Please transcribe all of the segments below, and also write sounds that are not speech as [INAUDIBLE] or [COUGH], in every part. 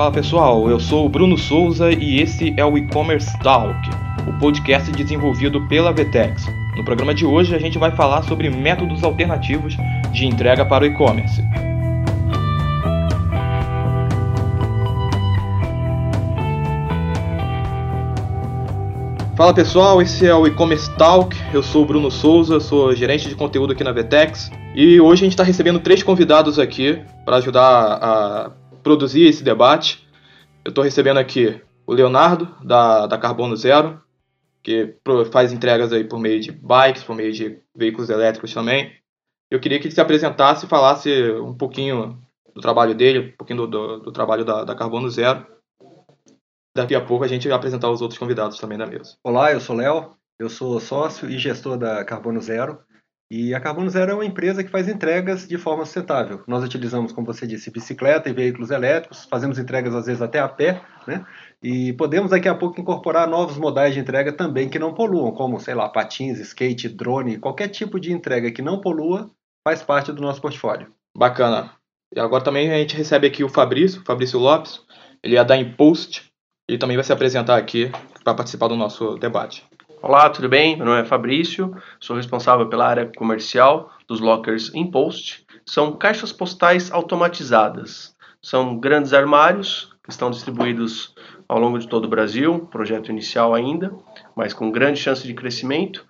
Fala pessoal, eu sou o Bruno Souza e esse é o E-Commerce Talk, o podcast desenvolvido pela Vetex. No programa de hoje a gente vai falar sobre métodos alternativos de entrega para o e-commerce. Fala pessoal, esse é o E-Commerce Talk. Eu sou o Bruno Souza, sou gerente de conteúdo aqui na Vetex. E hoje a gente está recebendo três convidados aqui para ajudar a produzir esse debate. Eu estou recebendo aqui o Leonardo, da, da Carbono Zero, que faz entregas aí por meio de bikes, por meio de veículos elétricos também. Eu queria que ele se apresentasse e falasse um pouquinho do trabalho dele, um pouquinho do, do, do trabalho da, da Carbono Zero Daqui a pouco a gente vai apresentar os outros convidados também da mesa. Olá, eu sou Léo, eu sou sócio e gestor da Carbono Zero. E a Carbono Zero é uma empresa que faz entregas de forma sustentável. Nós utilizamos, como você disse, bicicleta e veículos elétricos, fazemos entregas às vezes até a pé, né? E podemos daqui a pouco incorporar novos modais de entrega também que não poluam, como, sei lá, patins, skate, drone, qualquer tipo de entrega que não polua faz parte do nosso portfólio. Bacana. E agora também a gente recebe aqui o Fabrício, Fabrício Lopes, ele é da Impost, e também vai se apresentar aqui para participar do nosso debate. Olá, tudo bem? Meu nome é Fabrício, sou responsável pela área comercial dos lockers Impost. São caixas postais automatizadas. São grandes armários que estão distribuídos ao longo de todo o Brasil, projeto inicial ainda, mas com grande chance de crescimento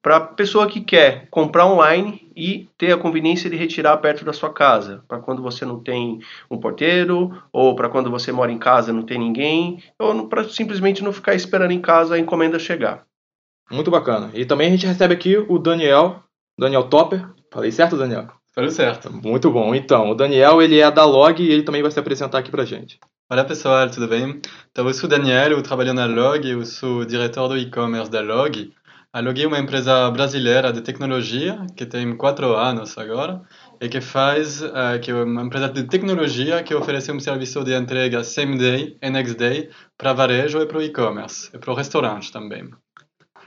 para a pessoa que quer comprar online e ter a conveniência de retirar perto da sua casa, para quando você não tem um porteiro, ou para quando você mora em casa não tem ninguém, ou para simplesmente não ficar esperando em casa a encomenda chegar. Muito bacana. E também a gente recebe aqui o Daniel, Daniel Topper. Falei certo, Daniel? Falei certo. Muito bom. Então, o Daniel, ele é da Log e ele também vai se apresentar aqui pra gente. Olá pessoal, tudo bem? Então, eu sou Daniel, eu trabalho na Log, eu sou diretor do e-commerce da Log. A Log é uma empresa brasileira de tecnologia que tem quatro anos agora e que faz, uh, que é uma empresa de tecnologia que oferece um serviço de entrega same day e next day para varejo e para o e-commerce e para o restaurante também.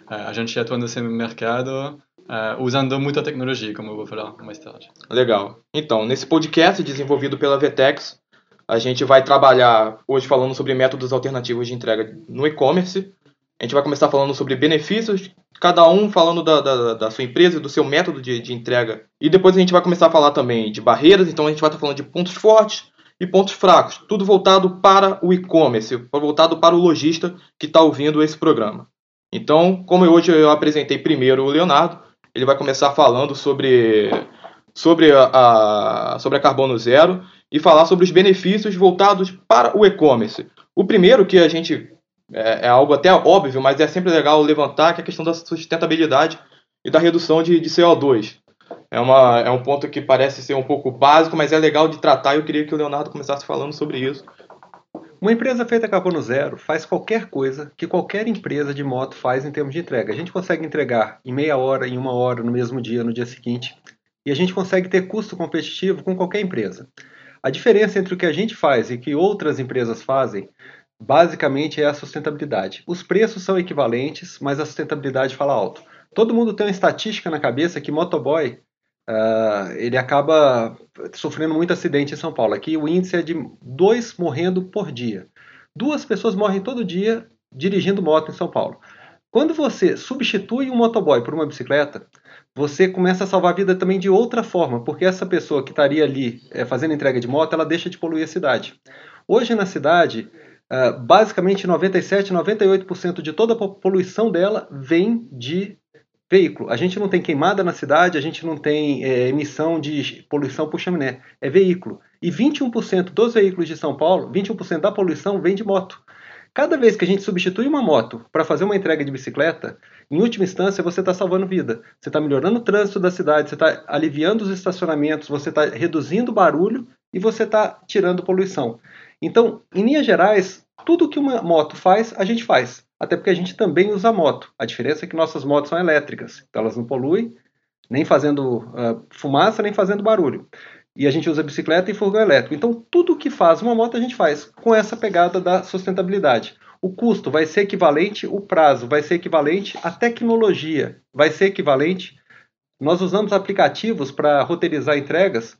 Uh, a gente atua nesse mercado uh, usando muita tecnologia, como eu vou falar mais tarde. Legal. Então, nesse podcast desenvolvido pela Vtex, a gente vai trabalhar hoje falando sobre métodos alternativos de entrega no e-commerce. A gente vai começar falando sobre benefícios cada um falando da, da, da, sua empresa, do seu método de, de, entrega. E depois a gente vai começar a falar também de barreiras, então a gente vai estar falando de pontos fortes e pontos fracos. Tudo voltado para o e-commerce, voltado para o lojista que está ouvindo esse programa. Então, como hoje eu apresentei primeiro o Leonardo, ele vai começar falando sobre, sobre, a, sobre a Carbono Zero e falar sobre os benefícios voltados para o e-commerce. O primeiro que a gente é, é, algo até óbvio, mas é sempre legal levantar que é a questão da sustentabilidade e da redução de, de CO2. É, uma, é um ponto que parece ser um pouco básico, mas é legal de tratar e eu queria que o Leonardo começasse falando sobre isso. Uma empresa feita carbono zero faz qualquer coisa que qualquer empresa de moto faz em termos de entrega. A gente consegue entregar em meia hora, em uma hora, no mesmo dia, no dia seguinte, e a gente consegue ter custo competitivo com qualquer empresa. A diferença entre o que a gente faz e o que outras empresas fazem basicamente é a sustentabilidade. Os preços são equivalentes, mas a sustentabilidade fala alto. Todo mundo tem uma estatística na cabeça que motoboy uh, ele acaba sofrendo muito acidente em São Paulo. Aqui o índice é de dois morrendo por dia. Duas pessoas morrem todo dia dirigindo moto em São Paulo. Quando você substitui um motoboy por uma bicicleta, você começa a salvar a vida também de outra forma, porque essa pessoa que estaria ali é, fazendo entrega de moto, ela deixa de poluir a cidade. Hoje na cidade, Uh, basicamente 97, 98% de toda a poluição dela vem de veículo. A gente não tem queimada na cidade, a gente não tem é, emissão de poluição por chaminé, é veículo. E 21% dos veículos de São Paulo, 21% da poluição vem de moto. Cada vez que a gente substitui uma moto para fazer uma entrega de bicicleta, em última instância você está salvando vida. Você está melhorando o trânsito da cidade, você está aliviando os estacionamentos, você está reduzindo o barulho e você está tirando poluição. Então, em linhas gerais, tudo que uma moto faz, a gente faz. Até porque a gente também usa moto. A diferença é que nossas motos são elétricas, então elas não poluem, nem fazendo uh, fumaça, nem fazendo barulho. E a gente usa bicicleta e fogão elétrico. Então, tudo que faz uma moto a gente faz com essa pegada da sustentabilidade. O custo vai ser equivalente, o prazo vai ser equivalente, a tecnologia vai ser equivalente. Nós usamos aplicativos para roteirizar entregas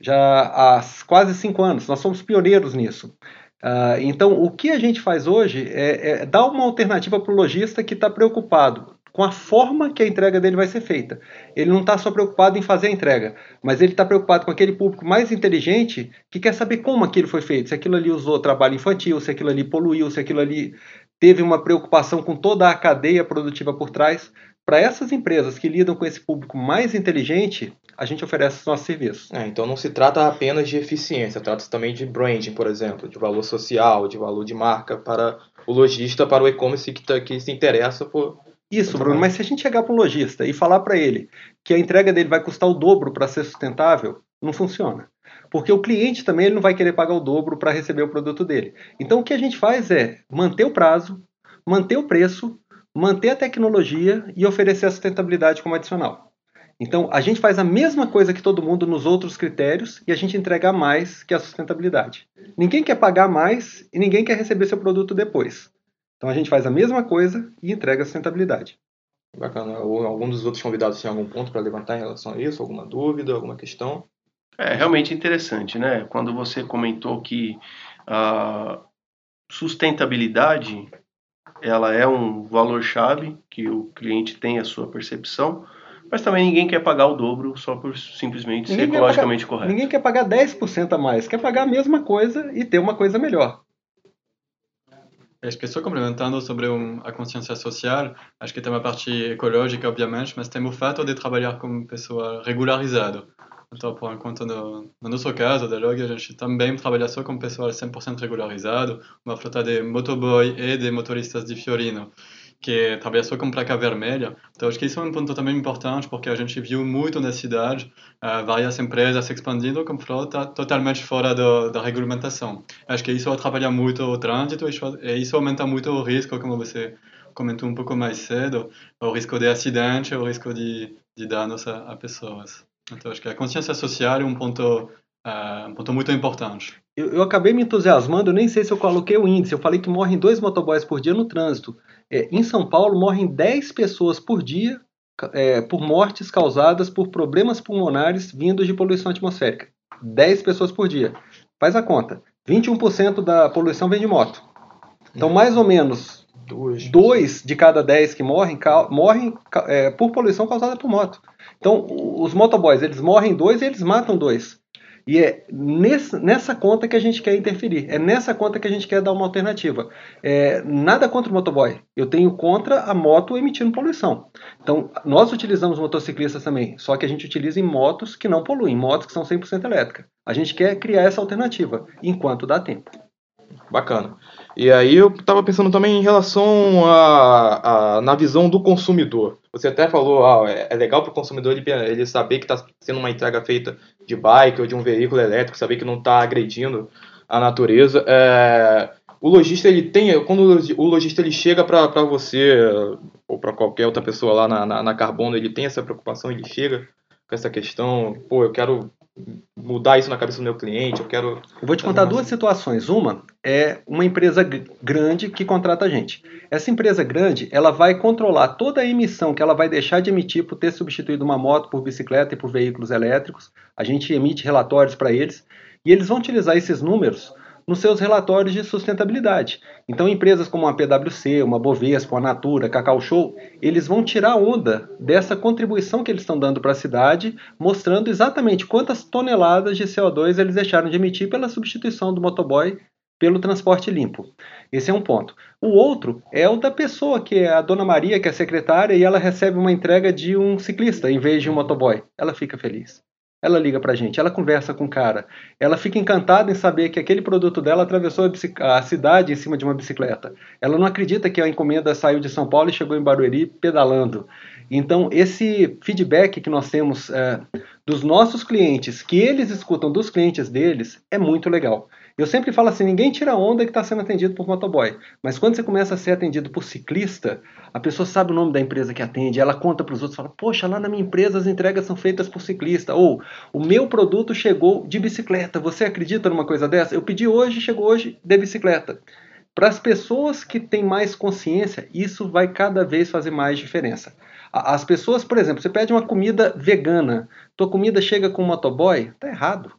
já há quase cinco anos. Nós somos pioneiros nisso. Uh, então, o que a gente faz hoje é, é dar uma alternativa para o lojista que está preocupado com a forma que a entrega dele vai ser feita. Ele não está só preocupado em fazer a entrega, mas ele está preocupado com aquele público mais inteligente que quer saber como aquilo foi feito, se aquilo ali usou trabalho infantil, se aquilo ali poluiu, se aquilo ali teve uma preocupação com toda a cadeia produtiva por trás. Para essas empresas que lidam com esse público mais inteligente, a gente oferece os nossos serviços. É, então não se trata apenas de eficiência, trata-se também de branding, por exemplo, de valor social, de valor de marca para o lojista, para o e-commerce que, tá, que se interessa por. Isso, Bruno, mas se a gente chegar para um lojista e falar para ele que a entrega dele vai custar o dobro para ser sustentável, não funciona. Porque o cliente também ele não vai querer pagar o dobro para receber o produto dele. Então o que a gente faz é manter o prazo, manter o preço manter a tecnologia e oferecer a sustentabilidade como adicional. Então, a gente faz a mesma coisa que todo mundo nos outros critérios e a gente entrega mais que a sustentabilidade. Ninguém quer pagar mais e ninguém quer receber seu produto depois. Então, a gente faz a mesma coisa e entrega a sustentabilidade. Bacana. Ou algum dos outros convidados tem algum ponto para levantar em relação a isso? Alguma dúvida, alguma questão? É realmente interessante, né? Quando você comentou que a sustentabilidade ela é um valor-chave que o cliente tem a sua percepção, mas também ninguém quer pagar o dobro só por simplesmente ninguém ser ecologicamente pagar, correto. Ninguém quer pagar 10% a mais, quer pagar a mesma coisa e ter uma coisa melhor. Acho que só complementando sobre um, a consciência social, acho que tem uma parte ecológica, obviamente, mas tem o fato de trabalhar com pessoa regularizado. Então, por enquanto, no, no nosso caso, da Log, a gente também trabalha só com pessoal 100% regularizado, uma frota de motoboy e de motoristas de Fiorino, que só com placa vermelha. Então, acho que isso é um ponto também importante, porque a gente viu muito na cidade uh, várias empresas expandindo com frota totalmente fora do, da regulamentação. Acho que isso atrapalha muito o trânsito e isso aumenta muito o risco, como você comentou um pouco mais cedo, o risco de acidente, o risco de, de danos a, a pessoas. Então, acho que a consciência social é um ponto, uh, um ponto muito importante. Eu, eu, acabei me entusiasmando, eu nem sei se eu coloquei o índice. Eu falei que morrem dois motoboys por dia no trânsito. É, em São Paulo, morrem 10 pessoas por dia é, por mortes causadas por problemas pulmonares vindos de poluição atmosférica. 10 pessoas por dia. Faz a conta. 21% da poluição vem de moto. Então, mais ou menos, dois de cada 10 que morrem, morrem é, por poluição causada por moto. Então, os motoboys, eles morrem dois e eles matam dois. E é nesse, nessa conta que a gente quer interferir. É nessa conta que a gente quer dar uma alternativa. É, nada contra o motoboy. Eu tenho contra a moto emitindo poluição. Então, nós utilizamos motociclistas também, só que a gente utiliza em motos que não poluem, motos que são 100% elétricas. A gente quer criar essa alternativa, enquanto dá tempo. Bacana. E aí eu estava pensando também em relação a, a, na visão do consumidor. Você até falou, ah, é, é legal para o consumidor ele, ele saber que está sendo uma entrega feita de bike ou de um veículo elétrico, saber que não está agredindo a natureza. É, o lojista ele tem, quando o lojista ele chega para você ou para qualquer outra pessoa lá na, na, na Carbono, ele tem essa preocupação, ele chega com essa questão, pô, eu quero mudar isso na cabeça do meu cliente, eu quero... Eu vou te contar duas situações. Uma é uma empresa grande que contrata a gente. Essa empresa grande, ela vai controlar toda a emissão que ela vai deixar de emitir por ter substituído uma moto por bicicleta e por veículos elétricos. A gente emite relatórios para eles e eles vão utilizar esses números nos seus relatórios de sustentabilidade. Então, empresas como a PwC, uma Bovespa, a Natura, Cacau Show, eles vão tirar onda dessa contribuição que eles estão dando para a cidade, mostrando exatamente quantas toneladas de CO2 eles deixaram de emitir pela substituição do motoboy pelo transporte limpo. Esse é um ponto. O outro é o da pessoa, que é a dona Maria, que é secretária, e ela recebe uma entrega de um ciclista em vez de um motoboy. Ela fica feliz ela liga para a gente, ela conversa com o cara, ela fica encantada em saber que aquele produto dela atravessou a, a, cidade em cima de uma bicicleta. Ela não acredita que a encomenda saiu de São Paulo e chegou em Barueri pedalando. Então, esse feedback que nós temos é, dos nossos clientes, que eles escutam dos clientes deles, é muito legal. Eu sempre falo assim: ninguém tira onda que está sendo atendido por motoboy. Mas quando você começa a ser atendido por ciclista, a pessoa sabe o nome da empresa que atende, ela conta para os outros, fala: Poxa, lá na minha empresa as entregas são feitas por ciclista. Ou o meu produto chegou de bicicleta. Você acredita numa coisa dessa? Eu pedi hoje, chegou hoje de bicicleta. Para as pessoas que têm mais consciência, isso vai cada vez fazer mais diferença. As pessoas, por exemplo, você pede uma comida vegana, tua comida chega com motoboy, tá errado.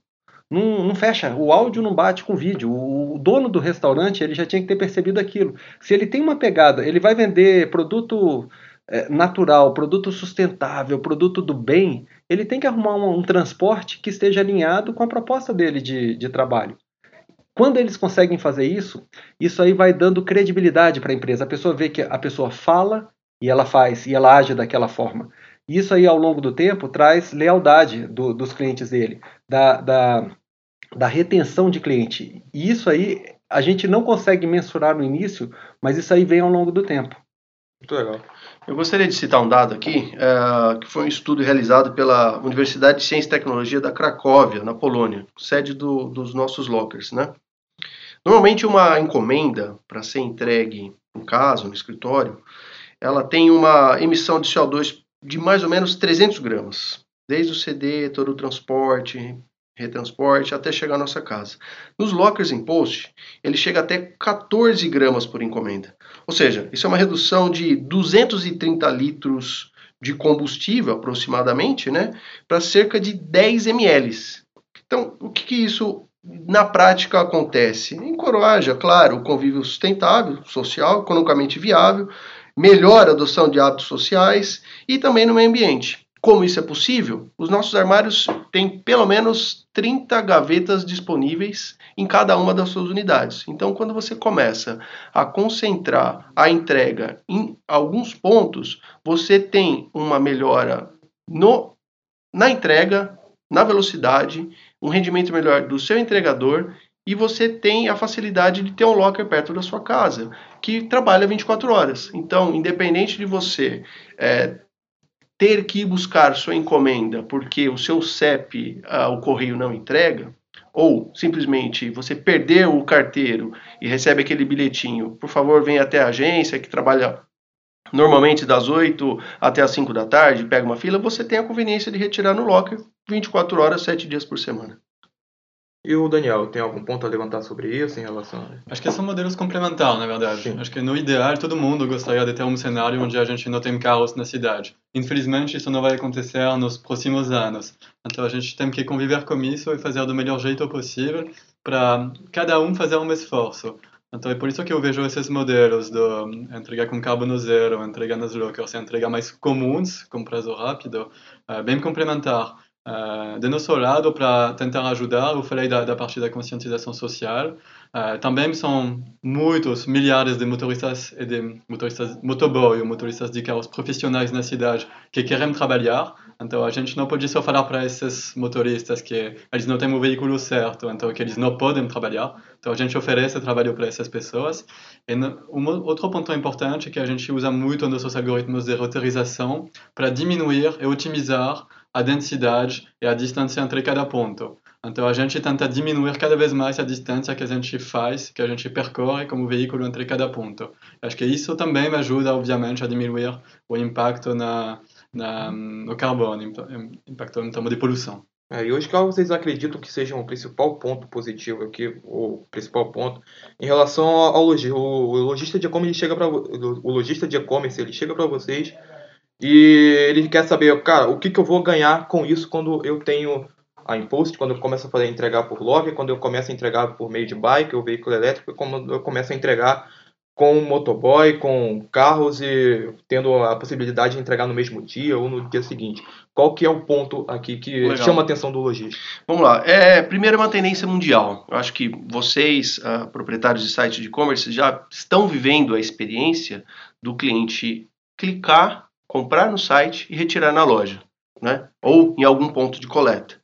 não, não, fecha, o áudio não bate com o vídeo. O, dono do restaurante ele já tinha que ter percebido aquilo. Se ele tem uma pegada, ele vai vender produto é, natural, produto sustentável, produto do bem, ele tem que arrumar um, um transporte que esteja alinhado com a proposta dele de, de trabalho. Quando eles conseguem fazer isso, isso aí vai dando credibilidade para a empresa. A pessoa vê que a pessoa fala e ela faz, e ela age daquela forma. Isso aí, ao longo do tempo, traz lealdade do, dos clientes dele, da, da, da retenção de cliente. E isso aí a gente não consegue mensurar no início, mas isso aí vem ao longo do tempo. Muito legal. Eu gostaria de citar um dado aqui, é, que foi um estudo realizado pela Universidade de Ciência e Tecnologia da Cracóvia, na Polônia, sede do, dos nossos lockers. Né? Normalmente, uma encomenda para ser entregue em casa, no escritório, ela tem uma emissão de CO2 de mais ou menos 300 gramas, desde o CD, todo o transporte, retransporte, até chegar à nossa casa. Nos lockers em post, ele chega até 14 gramas por encomenda. Ou seja, isso é uma redução de 230 litros de combustível, aproximadamente, né, para cerca de 10 ml. Então, o que, que isso na prática acontece? Encoraja, claro, o convívio sustentável, social, economicamente viável, melhora a adoção de hábitos sociais e também no meio ambiente. Como isso é possível? Os nossos armários têm pelo menos 30 gavetas disponíveis em cada uma das suas unidades. Então, quando você começa a concentrar a entrega em alguns pontos, você tem uma melhora no, na entrega, na velocidade, um rendimento melhor do seu entregador e você tem a facilidade de ter um locker perto da sua casa, que trabalha 24 horas. Então, independente de você é, ter que buscar sua encomenda porque o seu CEP, ah, o correio não entrega, ou simplesmente você perdeu o carteiro e recebe aquele bilhetinho, por favor, venha até a agência que trabalha normalmente das 8 até as 5 da tarde, pega uma fila, você tem a conveniência de retirar no locker 24 horas, 7 dias por semana. E o Daniel, tem algum ponto a levantar sobre isso em relação a... Acho que são modelos complementares, na verdade. Sim. Acho que no ideal todo mundo gostaria de ter um cenário onde a gente não tem carros na cidade. Infelizmente isso não vai acontecer nos próximos anos. Então a gente tem que conviver com isso e fazer do melhor jeito possível para cada um fazer um esforço. Então é por isso que eu vejo esses modelos de entrega com carbono zero, entrega nas lockers, entrega mais comuns, com prazo rápido, eh, bem complementar. Uh, de nosso lado, para tentar ajudar, eu falei da, da parte da conscientização social. Uh, também são muitos, milhares de motoristas e de motoristas motoboy ou motoristas de carros profissionais na cidade que querem trabalhar. Então a gente não pode só falar para esses motoristas que eles não têm o veículo certo, então que eles não podem trabalhar. Então a gente oferece trabalho para essas pessoas. E um outro ponto importante é que a gente usa muito nossos algoritmos de roteirização para diminuir e otimizar a densidade e a distância entre cada ponto. Então a gente tenta diminuir cada vez mais a distância que a gente faz, que a gente percorre como veículo entre cada ponto. Acho que isso também ajuda, obviamente, a diminuir o impacto na, na no carbono, em termos de poluição. É, e hoje, qual vocês acreditam que seja o principal ponto positivo aqui, o principal ponto, em relação ao lojista de e-commerce chega para o lojista de e-commerce ele chega para vocês e ele quer saber, cara, o que, que eu vou ganhar com isso quando eu tenho a impost, quando eu começo a fazer entregar por log, quando eu começo a entregar por meio de bike ou veículo elétrico, quando eu começo a entregar com motoboy, com carros e tendo a possibilidade de entregar no mesmo dia ou no dia seguinte. Qual que é o ponto aqui que Legal. chama a atenção do lojista? Vamos lá. É, primeiro é uma tendência mundial. Eu acho que vocês, uh, proprietários de sites de e-commerce, já estão vivendo a experiência do cliente clicar comprar no site e retirar na loja, né? ou em algum ponto de coleta.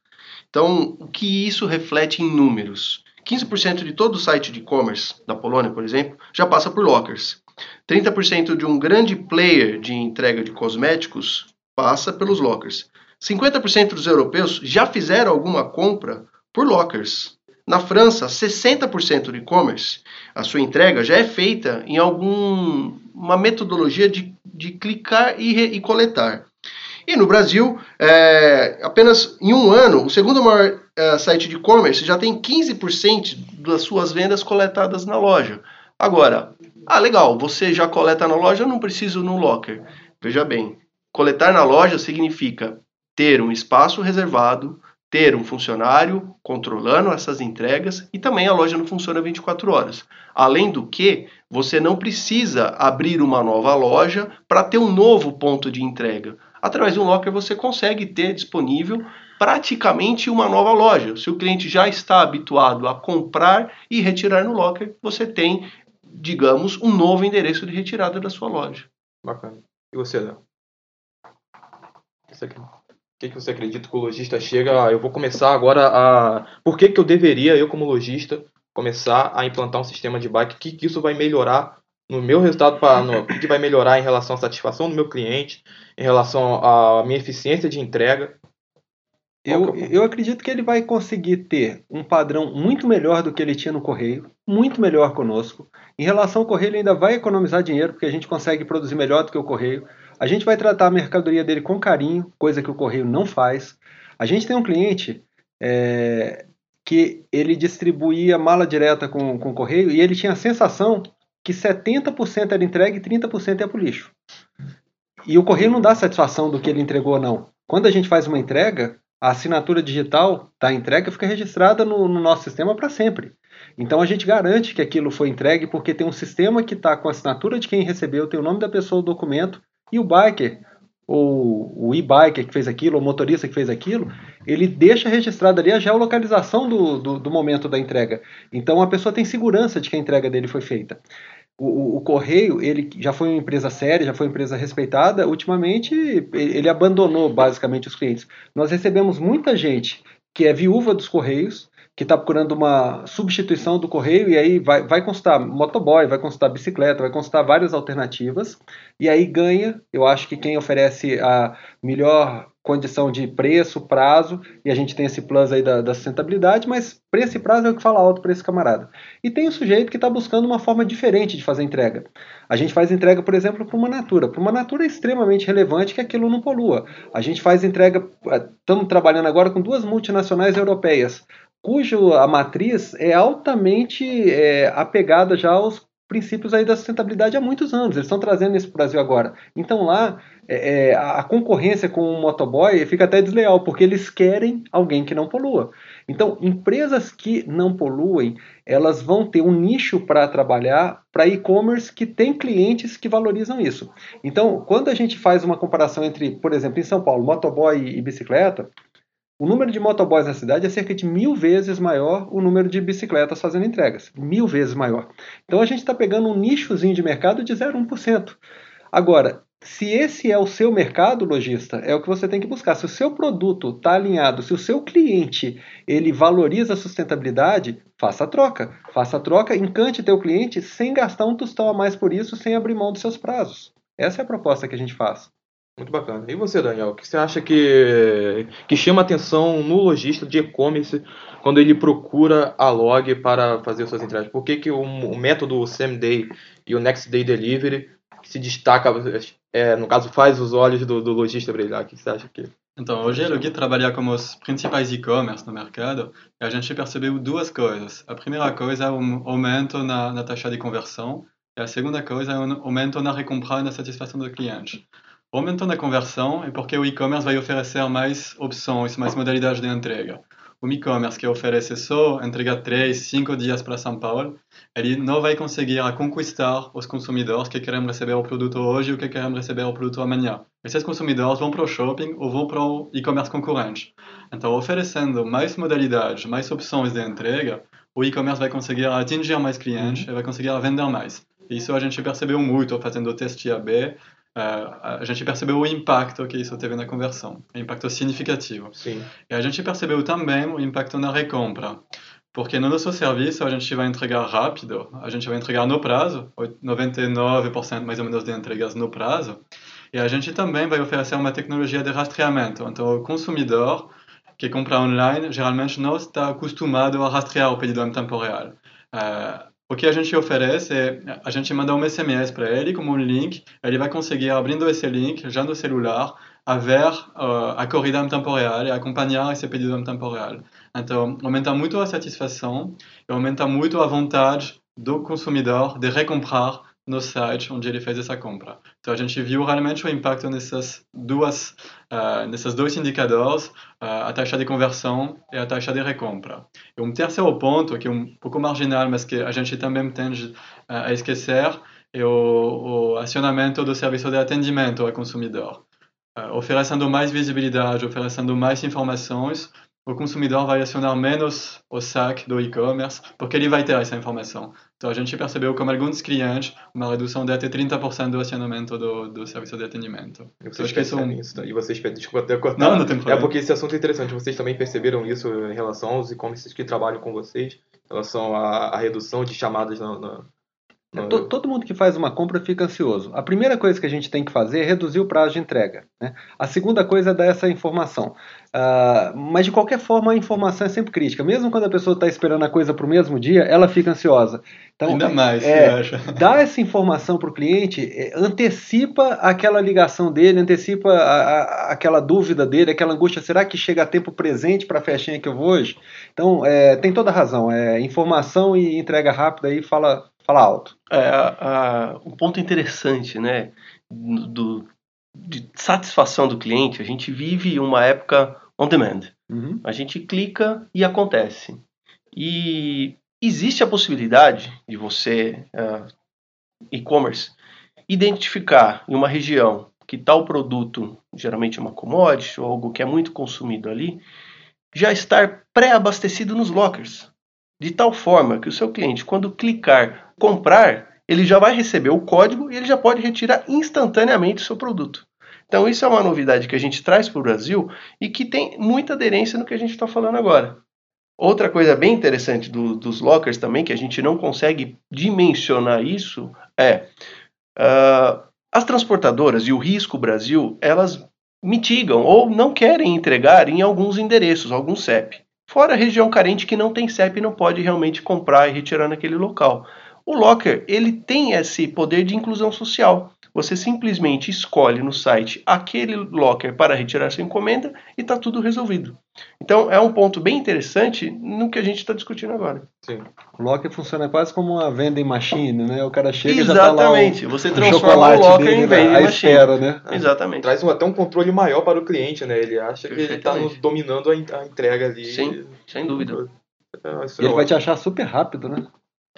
Então, o que isso reflete em números? 15% de todo o site de e-commerce da Polônia, por exemplo, já passa por lockers. 30% de um grande player de entrega de cosméticos passa pelos lockers. 50% dos europeus já fizeram alguma compra por lockers. Na França, 60% do e-commerce, a sua entrega já é feita em alguma metodologia de, de clicar e, re, e coletar. E no Brasil, é, apenas em um ano, o segundo maior é, site de e-commerce já tem 15% das suas vendas coletadas na loja. Agora, ah, legal, você já coleta na loja, não preciso no locker. Veja bem, coletar na loja significa ter um espaço reservado ter um funcionário controlando essas entregas e também a loja não funciona 24 horas. Além do que, você não precisa abrir uma nova loja para ter um novo ponto de entrega. Através de um locker você consegue ter disponível praticamente uma nova loja. Se o cliente já está habituado a comprar e retirar no locker, você tem, digamos, um novo endereço de retirada da sua loja. Bacana. E você, Léo? Aqui que, que você acredita que o lojista chega? Ah, eu vou começar agora a. Por que, que eu deveria, eu como lojista, começar a implantar um sistema de bike? O que, que isso vai melhorar no meu resultado? Pra, no, o que vai melhorar em relação à satisfação do meu cliente, em relação à minha eficiência de entrega? Eu, é eu acredito que ele vai conseguir ter um padrão muito melhor do que ele tinha no correio, muito melhor conosco. Em relação ao correio, ele ainda vai economizar dinheiro, porque a gente consegue produzir melhor do que o correio. A gente vai tratar a mercadoria dele com carinho, coisa que o correio não faz. A gente tem um cliente é, que ele distribuía mala direta com, com o correio e ele tinha a sensação que 70% era entregue e 30% ia para o lixo. E o correio não dá satisfação do que ele entregou ou não. Quando a gente faz uma entrega, a assinatura digital da entrega fica registrada no, no nosso sistema para sempre. Então a gente garante que aquilo foi entregue porque tem um sistema que está com a assinatura de quem recebeu, tem o nome da pessoa, o documento, e o biker, ou o e-biker que fez aquilo, ou o motorista que fez aquilo, ele deixa registrado ali a geolocalização do, do, do, momento da entrega. Então a pessoa tem segurança de que a entrega dele foi feita. O, o, Correio, ele já foi uma empresa séria, já foi uma empresa respeitada, ultimamente ele abandonou basicamente os clientes. Nós recebemos muita gente que é viúva dos Correios, que está procurando uma substituição do correio e aí vai, vai constar motoboy, vai constar bicicleta, vai constar várias alternativas e aí ganha, eu acho que quem oferece a melhor condição de preço, prazo, e a gente tem esse plus aí da, da sustentabilidade, mas preço e prazo é o que fala alto para esse camarada. E tem o sujeito que está buscando uma forma diferente de fazer entrega. A gente faz entrega, por exemplo, para uma natura. Para uma natura é extremamente relevante que aquilo não polua. A gente faz entrega, estamos trabalhando agora com duas multinacionais europeias cujo a matriz é altamente é, apegada já aos princípios aí da sustentabilidade há muitos anos. Eles estão trazendo isso para o Brasil agora. Então lá é, é, a concorrência com o motoboy fica até desleal, porque eles querem alguém que não polua. Então, empresas que não poluem, elas vão ter um nicho para trabalhar para e-commerce que tem clientes que valorizam isso. Então, quando a gente faz uma comparação entre, por exemplo, em São Paulo, motoboy e bicicleta, o número de motoboys na cidade é cerca de mil vezes maior o número de bicicletas fazendo entregas. Mil vezes maior. Então a gente está pegando um nichozinho de mercado de 0,1%. Agora, se esse é o seu mercado, lojista, é o que você tem que buscar. Se o seu produto está alinhado, se o seu cliente ele valoriza a sustentabilidade, faça a troca. Faça a troca, encante teu cliente sem gastar um tostão a mais por isso, sem abrir mão dos seus prazos. Essa é a proposta que a gente faz. Muito bacana. E você, Daniel, o que você acha que, que chama atenção no lojista de e-commerce quando ele procura a log para fazer suas entregas? Por que, que o, o método Same Day e o Next Day Delivery se destaca, é, no caso, faz os olhos do, do lojista brilhar? O que você acha que... Então, hoje a Logui trabalha com os principais e-commerce no mercado e a gente percebeu duas coisas. A primeira coisa é um aumento na, na taxa de conversão e a segunda coisa é um aumento na recompra e na satisfação do cliente. Aumentando a conversão é porque o e-commerce vai oferecer mais opções, mais modalidades de entrega. O e-commerce que oferece só entrega 3, 5 dias para São Paulo, ele não vai conseguir conquistar os consumidores que querem receber o produto hoje ou que querem receber o produto amanhã. Esses consumidores vão para o shopping ou vão para o e-commerce concorrente. Então, oferecendo mais modalidades, mais opções de entrega, o e-commerce vai conseguir atingir mais clientes uhum. e vai conseguir vender mais. Isso a gente percebeu muito fazendo o teste AB a gente percebeu o impacto que isso teve na conversão, impacto significativo. Sim. E a gente percebeu também o impacto na recompra, porque no nosso serviço a gente vai entregar rápido, a gente vai entregar no prazo, 99% mais ou menos de entregas no prazo, e a gente também vai oferecer uma tecnologia de rastreamento. Então, o consumidor que compra online geralmente não está acostumado a rastrear o pedido em tempo real. Uh, o que a gente oferece é a gente manda um SMS para ele como um link, ele vai conseguir abrindo esse link já no celular a ver uh, a corrida em tempo real e acompanhar esse pedido em tempo real. Então, aumenta muito a satisfação e aumenta muito a vontade do consumidor de recomprar no site onde ele fez essa compra. Então a gente viu realmente o impacto nessas duas, uh, nesses dois indicadores, uh, a taxa de conversão e a taxa de recompra. E um terceiro ponto, que é um pouco marginal, mas que a gente também tende uh, a esquecer, é o, o acionamento do serviço de atendimento ao consumidor. oferecendo mais visibilidade, oferecendo mais informações, o consumidor vai acionar menos o saque do e-commerce, porque ele vai ter essa informação. Então, a gente percebeu com alguns clientes uma redução de até 30% do acionamento do, do serviço de atendimento. E vocês isso, tá? E vocês, desculpa até cortar. Não, não tem problema. É porque esse assunto é interessante. Vocês também perceberam isso em relação aos e-commerces que trabalham com vocês, em relação à, à redução de chamadas na, na Todo mundo que faz uma compra fica ansioso. A primeira coisa que a gente tem que fazer é reduzir o prazo de entrega. Né? A segunda coisa é dar essa informação. Uh, mas de qualquer forma, a informação é sempre crítica. Mesmo quando a pessoa está esperando a coisa para o mesmo dia, ela fica ansiosa. Então, Ainda mais, é, acha. Dar essa informação para o cliente é, antecipa aquela ligação dele, antecipa a, a, aquela dúvida dele, aquela angústia. Será que chega a tempo presente para a festinha que eu vou hoje? Então, é, tem toda a razão. É, informação e entrega rápida aí fala Fala alto. É, a, um ponto interessante, né, do, de satisfação do cliente, a gente vive uma época on demand. Uhum. A gente clica e acontece. E existe a possibilidade de você, uh, e-commerce, identificar em uma região que tal produto, geralmente uma commodity ou algo que é muito consumido ali, já estar pré-abastecido nos lockers de tal forma que o seu cliente, quando clicar comprar, ele já vai receber o código e ele já pode retirar instantaneamente o seu produto. Então, isso é uma novidade que a gente traz para o Brasil e que tem muita aderência no que a gente está falando agora. Outra coisa bem interessante do, dos lockers também, que a gente não consegue dimensionar isso, é uh, as transportadoras e o Risco Brasil, elas mitigam ou não querem entregar em alguns endereços, alguns CEP. Fora a região carente que não tem CEP e não pode realmente comprar e retirar naquele local. O Locker ele tem esse poder de inclusão social. Você simplesmente escolhe no site aquele locker para retirar sua encomenda e está tudo resolvido. Então é um ponto bem interessante no que a gente está discutindo agora. Sim. O locker funciona quase como uma vending machine, né? O cara chega Exatamente. e já tá lá o, você transforma o locker dele, em vending machine. Espera, né? Exatamente. Traz um, até um controle maior para o cliente, né? Ele acha que ele está dominando a, entrega ali. Sim, sem dúvida. É, e ele vai te achar super rápido, né?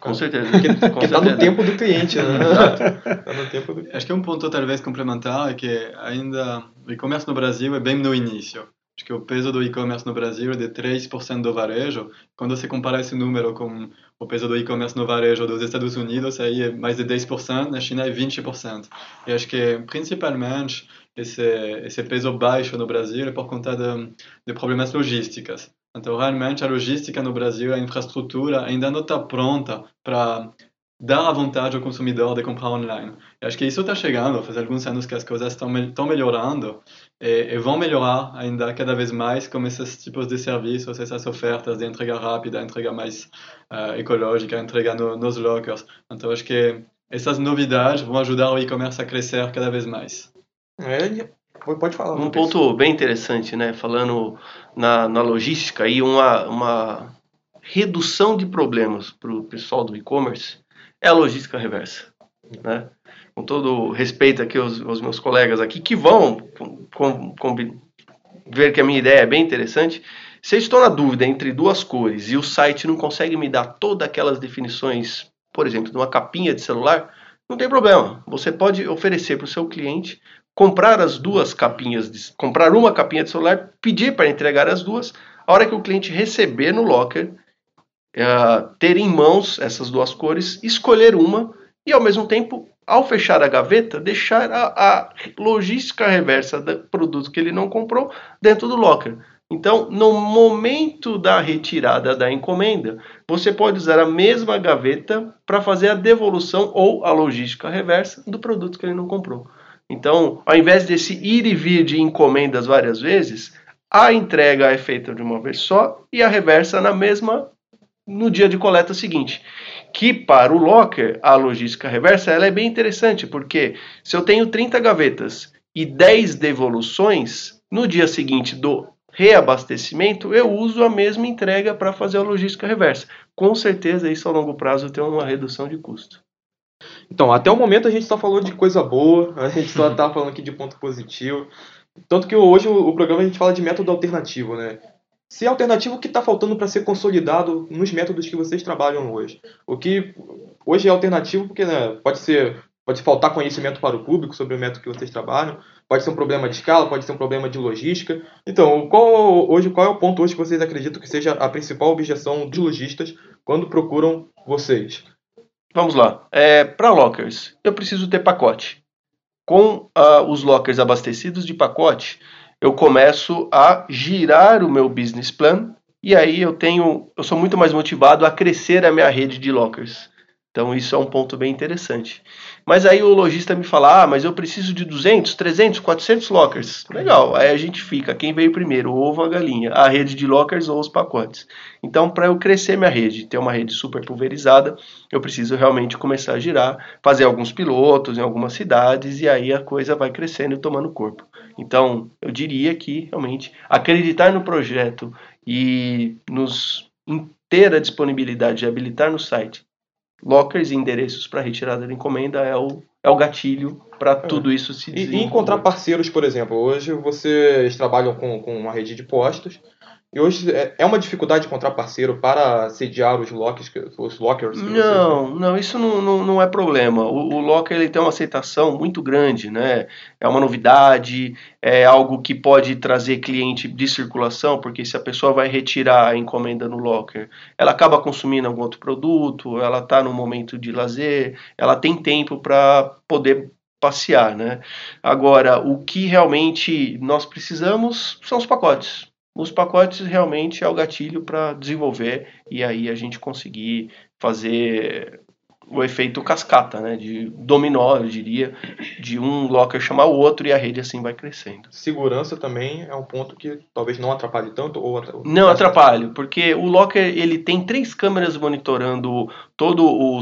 Com certeza. [LAUGHS] Porque está no tempo do cliente, né? [LAUGHS] tá no tempo do... Acho que um ponto talvez complementar é que ainda o e-commerce no Brasil é bem no início. Acho que o peso do e-commerce no Brasil é de 3% do varejo. Quando você compara esse número com o peso do e-commerce no varejo dos Estados Unidos, aí é mais de 10%, na China é 20%. E acho que principalmente esse, esse peso baixo no Brasil é por conta de, de problemas logísticos. Então, realmente, a logística no Brasil, a infraestrutura ainda não está pronta para dar a vontade ao consumidor de comprar online. Eu acho que isso está chegando, faz alguns anos que as coisas estão melhorando e, e, vão melhorar ainda cada vez mais com esses tipos de serviços, essas ofertas de entrega rápida, entrega mais uh, ecológica, entrega no, nos lockers. Então, acho que essas novidades vão ajudar o e-commerce a crescer cada vez mais. É, Pode falar. Um ponto bem interessante, né? Falando na, na logística e uma, uma redução de problemas para o pessoal do e-commerce é a logística reversa, né? Com todo respeito aqui aos, aos meus colegas aqui que vão com, com, ver que a minha ideia é bem interessante. Se eu estou na dúvida entre duas cores e o site não consegue me dar todas aquelas definições, por exemplo, de uma capinha de celular, não tem problema. Você pode oferecer para o seu cliente comprar as duas capinhas, de, comprar uma capinha de celular, pedir para entregar as duas, a hora que o cliente receber no locker, uh, ter em mãos essas duas cores, escolher uma e ao mesmo tempo, ao fechar a gaveta, deixar a, a logística reversa do produto que ele não comprou dentro do locker. Então, no momento da retirada da encomenda, você pode usar a mesma gaveta para fazer a devolução ou a logística reversa do produto que ele não comprou. Então, ao invés desse ir e vir de encomendas várias vezes, a entrega é feita de uma vez só e a reversa na mesma no dia de coleta seguinte. Que para o locker, a logística reversa ela é bem interessante, porque se eu tenho 30 gavetas e 10 devoluções, no dia seguinte do reabastecimento, eu uso a mesma entrega para fazer a logística reversa. Com certeza, isso a longo prazo tem uma redução de custo. Então, até o momento a gente só falou de coisa boa, a gente só tá falando aqui de ponto positivo. Tanto que hoje o, programa a gente fala de método alternativo, né? Se é alternativo, o que está faltando para ser consolidado nos métodos que vocês trabalham hoje? O que hoje é alternativo, porque né, pode ser pode faltar conhecimento para o público sobre o método que vocês trabalham, pode ser um problema de escala, pode ser um problema de logística. Então, qual hoje qual é o ponto hoje que vocês acreditam que seja a principal objeção de lojistas quando procuram vocês? Vamos lá. É, para lockers, eu preciso ter pacote. Com uh, os lockers abastecidos de pacote, eu começo a girar o meu business plan e aí eu tenho, eu sou muito mais motivado a crescer a minha rede de lockers. Então isso é um ponto bem interessante. Mas aí o lojista me fala: "Ah, mas eu preciso de 200, 300, 400 lockers". Legal. Aí a gente fica, quem veio primeiro, o ovo ou a galinha? A rede de lockers ou os pacotes. Então, para eu crescer minha rede, ter uma rede super pulverizada, eu preciso realmente começar a girar, fazer alguns pilotos em algumas cidades e aí a coisa vai crescendo e tomando corpo. Então, eu diria que realmente acreditar no projeto e nos ter a disponibilidade de habilitar no site lockers e endereços para retirada de encomenda é o, é o gatilho para é. tudo isso se desenvolver. E, encontrar parceiros, por exemplo. Hoje vocês trabalham com, com uma rede de postos e hoje é, é uma dificuldade encontrar parceiro para sediar os lockers, os lockers Não, não, isso não, não, não, é problema. O, o locker ele tem uma aceitação muito grande, né? É uma novidade, é algo que pode trazer cliente de circulação, porque se a pessoa vai retirar a encomenda no locker, ela acaba consumindo algum outro produto, ela está no momento de lazer, ela tem tempo para poder passear, né? Agora, o que realmente nós precisamos são os pacotes os pacotes realmente é o gatilho para desenvolver e aí a gente conseguir fazer o efeito cascata, né, de dominó, eu diria, de um locker chamar o outro e a rede assim vai crescendo. Segurança também é um ponto que talvez não atrapalhe tanto ou não atrapalhe, porque o locker ele tem três câmeras monitorando todo o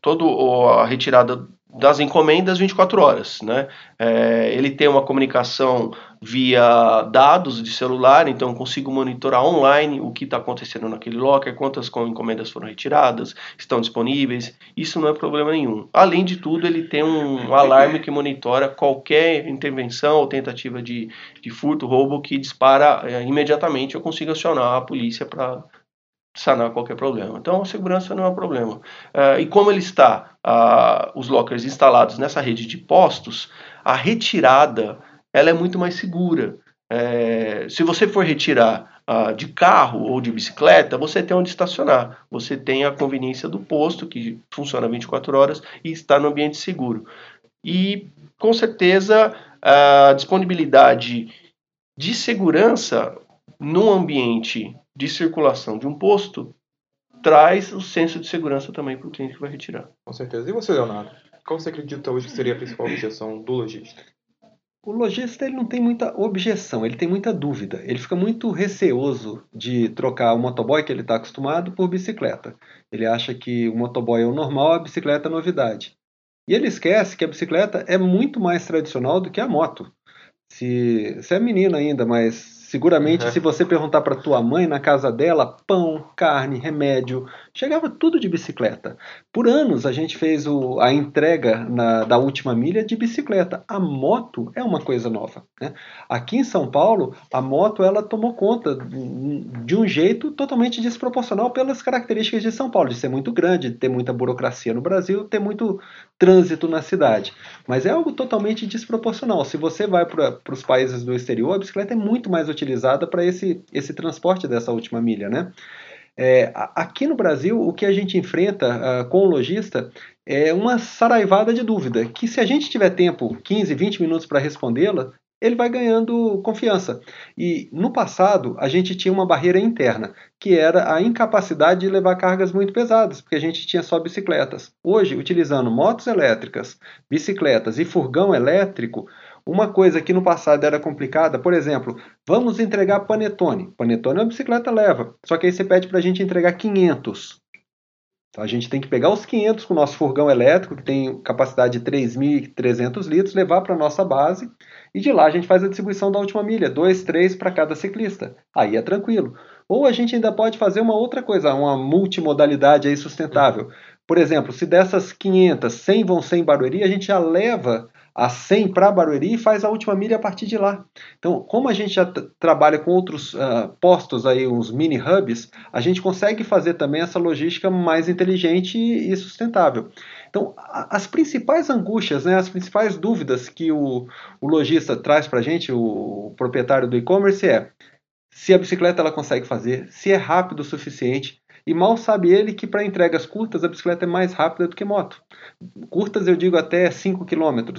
todo a retirada das encomendas 24 horas, né? É, ele tem uma comunicação via dados de celular, então consigo monitorar online o que está acontecendo naquele locker, quantas encomendas foram retiradas, estão disponíveis. Isso não é problema nenhum. Além de tudo, ele tem um alarme que monitora qualquer intervenção ou tentativa de, de furto, roubo que dispara é, imediatamente. Eu consigo acionar a polícia para sanar qualquer problema. Então, a segurança não é um problema. Uh, e como ele está, uh, os lockers instalados nessa rede de postos, a retirada ela é muito mais segura. É, se você for retirar uh, de carro ou de bicicleta, você tem onde estacionar. Você tem a conveniência do posto, que funciona 24 horas e está no ambiente seguro. E, com certeza, a disponibilidade de segurança no ambiente de circulação de um posto traz o senso de segurança também para o cliente que vai retirar. Com certeza. E você, Leonardo? Qual você acredita hoje que seria a principal objeção do lojista? O lojista ele não tem muita objeção, ele tem muita dúvida. Ele fica muito receoso de trocar o motoboy que ele está acostumado por bicicleta. Ele acha que o motoboy é o normal, a bicicleta é a novidade. E ele esquece que a bicicleta é muito mais tradicional do que a moto. Se você é menino ainda, mas Seguramente, uhum. se você perguntar para tua mãe na casa dela, pão, carne, remédio, chegava tudo de bicicleta. Por anos a gente fez o, a entrega na, da última milha de bicicleta. A moto é uma coisa nova. Né? Aqui em São Paulo, a moto ela tomou conta de um jeito totalmente desproporcional pelas características de São Paulo, de ser muito grande, de ter muita burocracia no Brasil, ter muito trânsito na cidade. Mas é algo totalmente desproporcional. Se você vai para os países do exterior, a bicicleta é muito mais utilizada para esse, esse transporte dessa última milha, né? É, aqui no Brasil, o que a gente enfrenta uh, com o lojista é uma saraivada de dúvida, que se a gente tiver tempo, 15, 20 minutos para respondê-la, ele vai ganhando confiança. E no passado, a gente tinha uma barreira interna, que era a incapacidade de levar cargas muito pesadas, porque a gente tinha só bicicletas. Hoje, utilizando motos elétricas, bicicletas e furgão elétrico, uma coisa que no passado era complicada, por exemplo, vamos entregar panetone. Panetone é uma bicicleta leva, só que aí você pede para a gente entregar 500. Então, a gente tem que pegar os 500 com o nosso furgão elétrico, que tem capacidade de 3.300 litros, levar para a nossa base e de lá a gente faz a distribuição da última milha, dois, três para cada ciclista. Aí é tranquilo. Ou a gente ainda pode fazer uma outra coisa, uma multimodalidade aí sustentável. por exemplo, se dessas 500, 100 vão ser em Barueri, a gente já leva a 100 para Barueri e faz a última milha a partir de lá. Então, como a gente já trabalha com outros uh, postos aí, uns mini hubs, a gente consegue fazer também essa logística mais inteligente e sustentável. Então, as principais angústias, né, as principais dúvidas que o, o lojista traz para a gente, o proprietário do e-commerce, é se a bicicleta ela consegue fazer, se é rápido o suficiente, e mal sabe ele que para entregas curtas a bicicleta é mais rápida do que moto. Curtas eu digo até 5 km.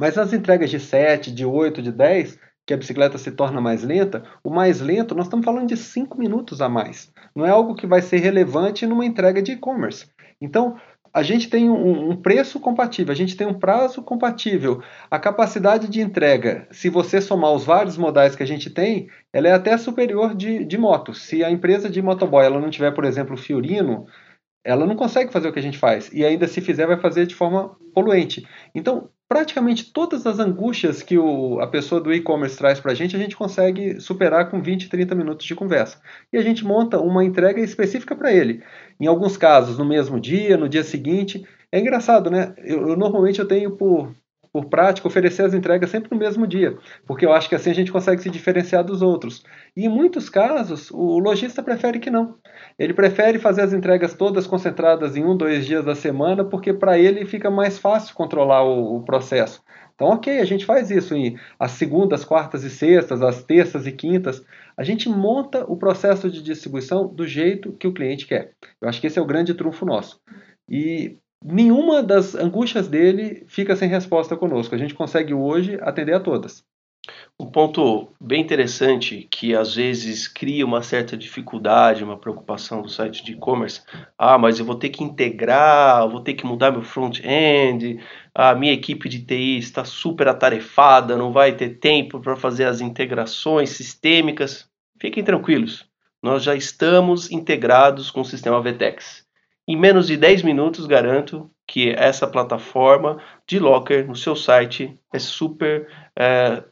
Mas nas entregas de 7, de 8, de 10, que a bicicleta se torna mais lenta, o mais lento nós estamos falando de 5 minutos a mais. Não é algo que vai ser relevante numa entrega de e-commerce. Então, a gente tem um, um, preço compatível, a gente tem um prazo compatível. A capacidade de entrega, se você somar os vários modais que a gente tem, ela é até superior de, de moto. Se a empresa de motoboy ela não tiver, por exemplo, Fiorino, ela não consegue fazer o que a gente faz. E ainda se fizer, vai fazer de forma poluente. Então, praticamente todas as angústias que o, a pessoa do e-commerce traz para a gente, a gente consegue superar com 20, 30 minutos de conversa. E a gente monta uma entrega específica para ele. Em alguns casos, no mesmo dia, no dia seguinte. É engraçado, né? Eu, eu normalmente eu tenho por por prática, oferecer as entregas sempre no mesmo dia, porque eu acho que assim a gente consegue se diferenciar dos outros. E em muitos casos, o lojista prefere que não. Ele prefere fazer as entregas todas concentradas em um, dois dias da semana, porque para ele fica mais fácil controlar o, o, processo. Então, ok, a gente faz isso em as segundas, quartas e sextas, as terças e quintas. A gente monta o processo de distribuição do jeito que o cliente quer. Eu acho que esse é o grande trunfo nosso. E nenhuma das angústias dele fica sem resposta conosco. A gente consegue hoje atender a todas. Um ponto bem interessante que às vezes cria uma certa dificuldade, uma preocupação do site de e-commerce. Ah, mas eu vou ter que integrar, vou ter que mudar meu front-end, a minha equipe de TI está super atarefada, não vai ter tempo para fazer as integrações sistêmicas. Fiquem tranquilos, nós já estamos integrados com o sistema VTEX. Em menos de 10 minutos, garanto que essa plataforma de Locker no seu site é super é,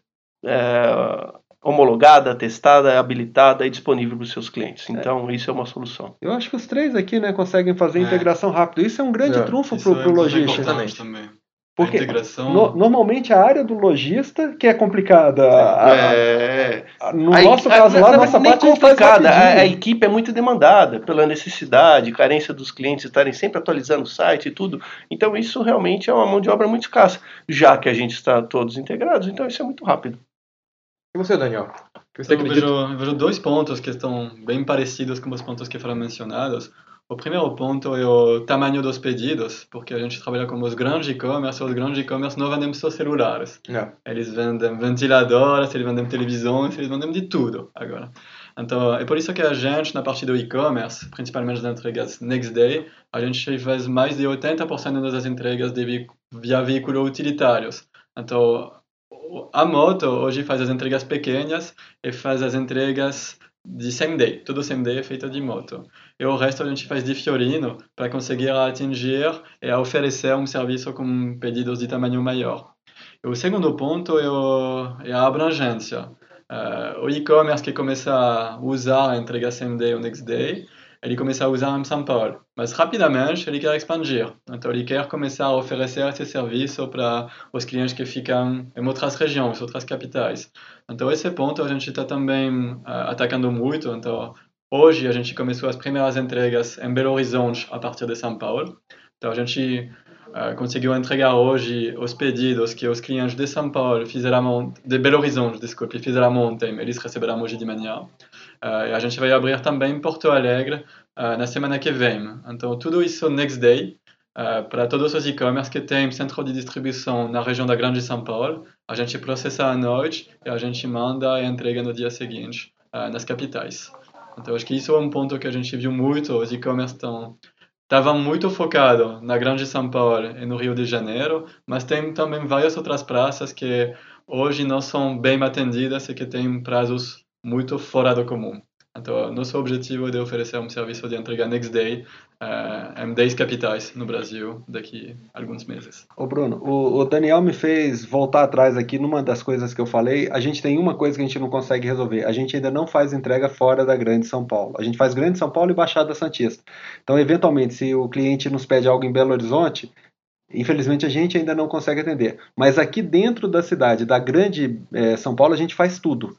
é, homologada, testada, habilitada e disponível para os seus clientes. É. Então, é. isso é uma solução. Eu acho que os três aqui né, conseguem fazer é. integração rápido. Isso é um grande é. trunfo para o lojista. Também. Porque integração... no, normalmente a área do lojista que é complicada. A, é... a, no a, nosso caso lá, nossa parte complicada. A, a, equipe é muito demandada pela necessidade, carência dos clientes estarem sempre atualizando o site e tudo. Então isso realmente é uma mão de obra muito escassa, já que a gente está todos integrados. Então isso é muito rápido. E você, Daniel? Você eu, vejo, eu vejo dois pontos que estão bem parecidos com os pontos que foram mencionados. O primeiro ponto é o tamanho dos pedidos, porque a gente trabalha com os grandes e-commerce, os grandes e-commerce não vendem só celulares. Não. Eles vendem ventiladores, eles vendem televisões, eles vendem de tudo agora. Então, é por isso que a gente, na parte do e-commerce, principalmente das entregas next day, a gente faz mais de 80% das entregas de, via veículos utilitários. Então, a moto hoje faz as entregas pequenas e faz as entregas de same day. Todo same day é feito de moto. E o resto a gente faz de Fiorino para conseguir atingir e oferecer um serviço com pedidos de tamanho maior. E o segundo ponto é, o, é a abrangência. Uh, o e-commerce que começa a usar a entrega same day ou next day ele começa a usar em São Paulo. Mas rapidamente ele quer expandir. Então ele quer começar a oferecer esse serviço para os clientes que ficam em outras regiões, outras capitais. Então esse ponto a gente está também uh, atacando muito. Então hoje a gente começou as primeiras entregas em Belo Horizonte a partir de São Paulo. Então a gente uh, conseguiu entregar hoje os pedidos que os clientes de São Paulo fizeram, de Belo Horizonte, desculpe, fizeram ontem, eles receberão hoje de manhã. Uh, a gente vai abrir também Porto Alegre uh, na semana que vem. Então, tudo isso next day, uh, para todos os e-commerce que têm centro de distribuição na região da Grande São Paulo. A gente processa à noite e a gente manda e entrega no dia seguinte nas capitais. Então, acho que isso é um ponto que a gente viu muito. Os e-commerce estão estavam muito focados na Grande São Paulo e no Rio de Janeiro, mas tem também várias outras praças que hoje não são bem atendidas e que têm prazos muito fora do comum. Então, nosso objetivo é oferecer um serviço de entrega next day uh, em 10 capitais no Brasil daqui a alguns meses. Ô Bruno, o, o, Daniel me fez voltar atrás aqui numa das coisas que eu falei. A gente tem uma coisa que a gente não consegue resolver. A gente ainda não faz entrega fora da Grande São Paulo. A gente faz Grande São Paulo e Baixada Santista. Então, eventualmente, se o cliente nos pede algo em Belo Horizonte, Infelizmente a gente ainda não consegue atender. Mas aqui dentro da cidade, da grande é, São Paulo, a gente faz tudo.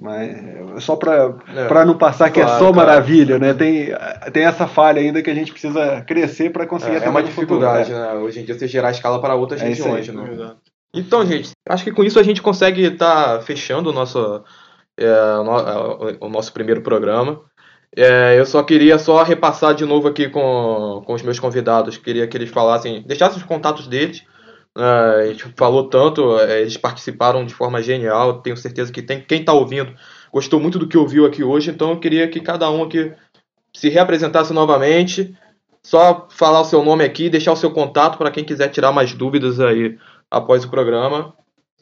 Mas só para é, não passar que é só maravilha, né? Tem, tem essa falha ainda que a gente precisa crescer para conseguir é, é uma dificuldade, futuro, né? Hoje em dia você gerar escala para outras é regiões, né? Então, gente, acho que com isso a gente consegue estar tá fechando o nosso, é, o nosso primeiro programa. É, eu só queria só repassar de novo aqui com, com os meus convidados. Queria que eles falassem, deixassem os contatos deles. Uh, a gente falou tanto, é, eles participaram de forma genial. Tenho certeza que tem, quem está ouvindo gostou muito do que ouviu aqui hoje. Então eu queria que cada um aqui se reapresentasse novamente. Só falar o seu nome aqui, deixar o seu contato para quem quiser tirar mais dúvidas aí após o programa.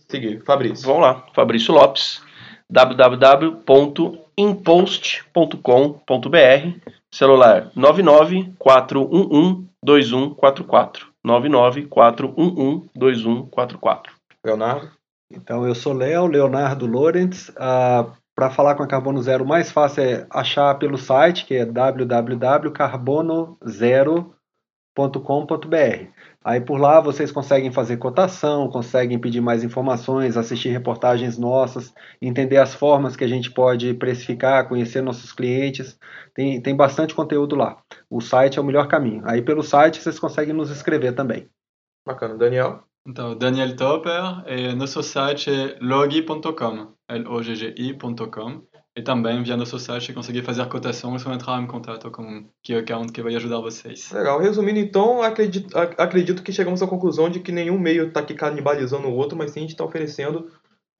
Seguir, Fabrício. Vamos lá, Fabrício Lopes, www.impost.com.br, celular 994112144. 994112144. Leonardo? Então, eu sou Léo, Leonardo Lorenz. Ah, Para falar com a Carbono Zero, o mais fácil é achar pelo site, que é www.carbonozero.com.br. Aí por lá vocês conseguem fazer cotação, conseguem pedir mais informações, assistir reportagens nossas, entender as formas que a gente pode precificar, conhecer nossos clientes. Tem, tem bastante conteúdo lá. O site é o melhor caminho. Aí pelo site vocês conseguem nos escrever também. Bacana. Daniel? Então, Daniel Topper, e nosso site é logi.com, L-O-G-G-I.com. E também, via nosso site, conseguir fazer cotações ou entrar em contato com o Key Account que vai ajudar vocês. Legal. Resumindo, então, acredito, acredito que chegamos à conclusão de que nenhum meio está aqui canibalizando o outro, mas sim a gente está oferecendo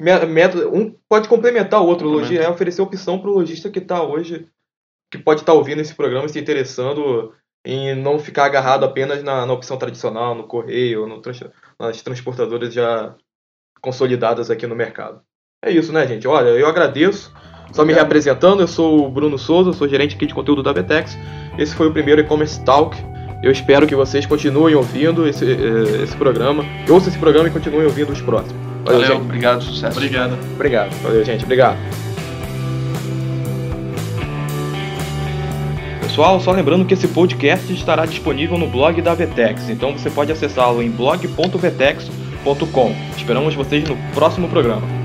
método. Um pode complementar o outro. É oferecer opção para o lojista que está hoje, que pode estar tá ouvindo esse programa e se interessando em não ficar agarrado apenas na, na opção tradicional, no correio, no, nas transportadoras já consolidadas aqui no mercado. É isso, né, gente? Olha, eu agradeço. Só me reapresentando, eu sou o Bruno Souza, sou gerente aqui de conteúdo da Vetex. Esse foi o primeiro e-commerce talk. Eu espero que vocês continuem ouvindo esse, eh, esse programa, ouçam esse programa e continuem ouvindo os próximos. Valeu, Valeu gente. obrigado, sucesso. Obrigado. Obrigado. Valeu, gente. Obrigado. Pessoal, só lembrando que esse podcast estará disponível no blog da Vetex, então você pode acessá-lo em blog.vetex.com. Esperamos vocês no próximo programa.